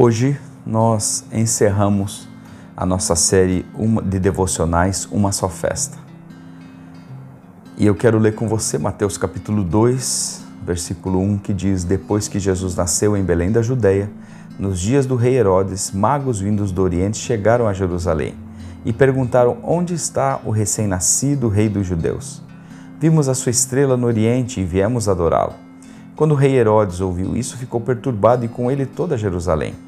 Hoje nós encerramos a nossa série de devocionais Uma Só Festa. E eu quero ler com você Mateus capítulo 2, versículo 1, que diz: Depois que Jesus nasceu em Belém da Judéia, nos dias do rei Herodes, magos vindos do Oriente chegaram a Jerusalém e perguntaram: Onde está o recém-nascido rei dos judeus? Vimos a sua estrela no Oriente e viemos adorá-lo. Quando o rei Herodes ouviu isso, ficou perturbado e com ele toda Jerusalém.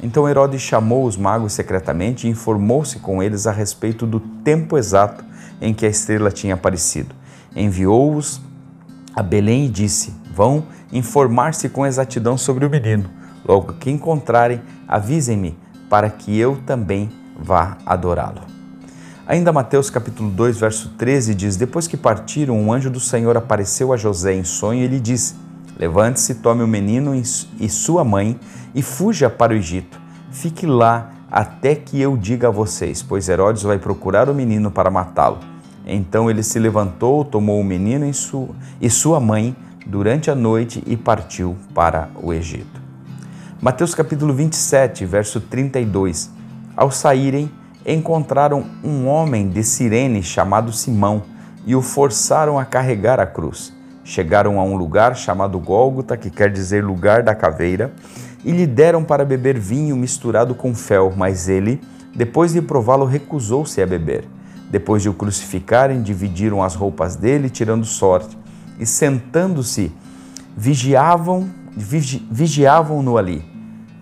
Então Herodes chamou os magos secretamente e informou-se com eles a respeito do tempo exato em que a estrela tinha aparecido. Enviou-os a Belém e disse: Vão informar-se com exatidão sobre o menino. Logo que encontrarem, avisem-me, para que eu também vá adorá-lo. Ainda Mateus capítulo 2, verso 13 diz: Depois que partiram, um anjo do Senhor apareceu a José em sonho e lhe disse: Levante-se, tome o menino e sua mãe e fuja para o Egito. Fique lá até que eu diga a vocês, pois Herodes vai procurar o menino para matá-lo. Então ele se levantou, tomou o menino e sua mãe durante a noite e partiu para o Egito. Mateus capítulo 27, verso 32. Ao saírem, encontraram um homem de Cirene chamado Simão e o forçaram a carregar a cruz. Chegaram a um lugar chamado Gólgota, que quer dizer lugar da caveira, e lhe deram para beber vinho misturado com fel, mas ele, depois de prová-lo, recusou-se a beber. Depois de o crucificarem, dividiram as roupas dele, tirando sorte, e sentando-se, vigiavam, vigi, vigiavam-no ali.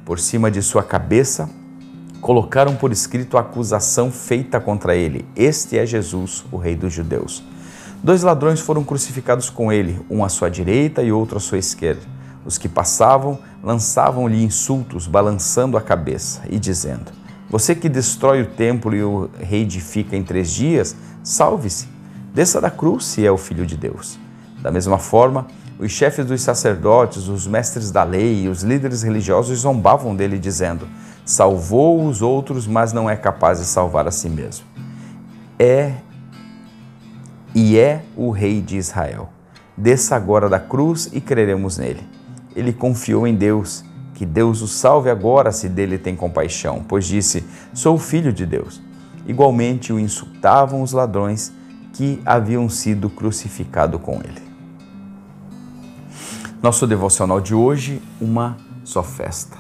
Por cima de sua cabeça, colocaram por escrito a acusação feita contra ele: Este é Jesus, o Rei dos Judeus. Dois ladrões foram crucificados com ele, um à sua direita e outro à sua esquerda. Os que passavam lançavam-lhe insultos, balançando a cabeça e dizendo: Você que destrói o templo e o reedifica em três dias, salve-se. Desça da cruz se é o Filho de Deus. Da mesma forma, os chefes dos sacerdotes, os mestres da lei e os líderes religiosos zombavam dele, dizendo: Salvou os outros, mas não é capaz de salvar a si mesmo. É e é o Rei de Israel. Desça agora da cruz e creremos nele ele confiou em Deus. Que Deus o salve agora se dele tem compaixão, pois disse: Sou filho de Deus. Igualmente o insultavam os ladrões que haviam sido crucificados com ele. Nosso devocional de hoje, uma só festa.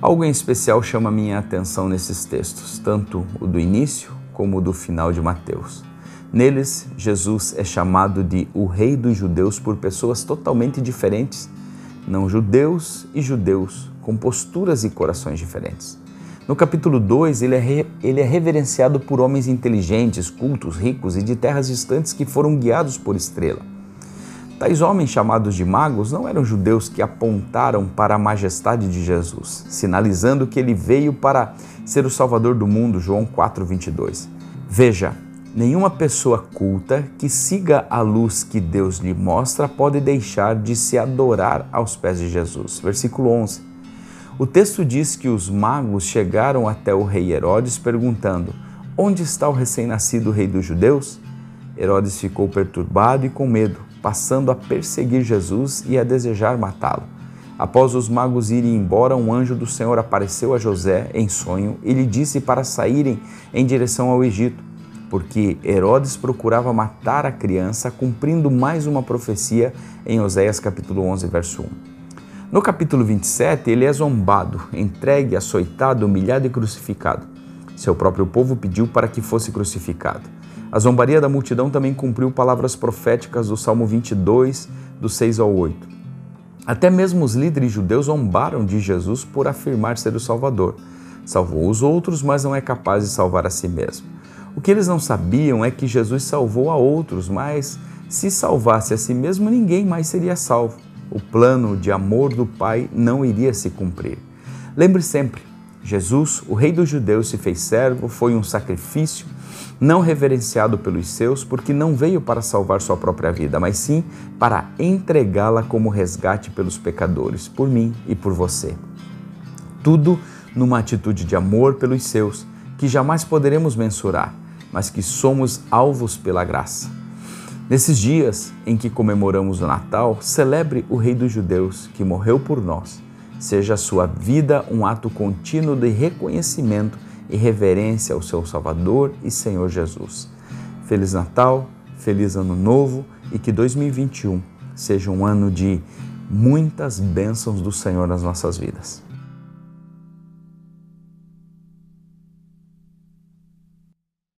Algo em especial chama minha atenção nesses textos, tanto o do início como o do final de Mateus. Neles, Jesus é chamado de o Rei dos Judeus por pessoas totalmente diferentes não judeus e judeus com posturas e corações diferentes. No capítulo 2, ele é, ele é reverenciado por homens inteligentes, cultos, ricos e de terras distantes que foram guiados por estrela. Tais homens, chamados de magos, não eram judeus que apontaram para a majestade de Jesus, sinalizando que ele veio para ser o Salvador do mundo, João 4,22. Veja, Nenhuma pessoa culta que siga a luz que Deus lhe mostra pode deixar de se adorar aos pés de Jesus. Versículo 11. O texto diz que os magos chegaram até o rei Herodes perguntando: Onde está o recém-nascido rei dos judeus? Herodes ficou perturbado e com medo, passando a perseguir Jesus e a desejar matá-lo. Após os magos irem embora, um anjo do Senhor apareceu a José em sonho e lhe disse para saírem em direção ao Egito porque Herodes procurava matar a criança, cumprindo mais uma profecia em Oséias capítulo 11, verso 1. No capítulo 27, ele é zombado, entregue, açoitado, humilhado e crucificado. Seu próprio povo pediu para que fosse crucificado. A zombaria da multidão também cumpriu palavras proféticas do Salmo 22, do 6 ao 8. Até mesmo os líderes judeus zombaram de Jesus por afirmar ser o Salvador. Salvou os outros, mas não é capaz de salvar a si mesmo. O que eles não sabiam é que Jesus salvou a outros, mas se salvasse a si mesmo, ninguém mais seria salvo. O plano de amor do Pai não iria se cumprir. Lembre sempre, Jesus, o Rei dos Judeus, se fez servo, foi um sacrifício não reverenciado pelos seus, porque não veio para salvar sua própria vida, mas sim para entregá-la como resgate pelos pecadores, por mim e por você. Tudo numa atitude de amor pelos seus, que jamais poderemos mensurar, mas que somos alvos pela graça. Nesses dias em que comemoramos o Natal, celebre o Rei dos Judeus, que morreu por nós. Seja a sua vida um ato contínuo de reconhecimento e reverência ao seu Salvador e Senhor Jesus. Feliz Natal, feliz Ano Novo e que 2021 seja um ano de muitas bênçãos do Senhor nas nossas vidas.